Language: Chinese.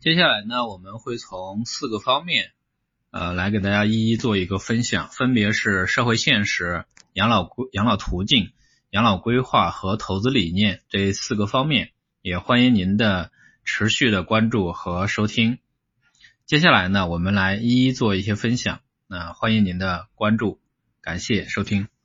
接下来呢我们会从四个方面呃来给大家一一做一个分享分别是社会现实养老规养老途径养老规划和投资理念这四个方面也欢迎您的持续的关注和收听。接下来呢我们来一一做一些分享。那欢迎您的关注感谢收听。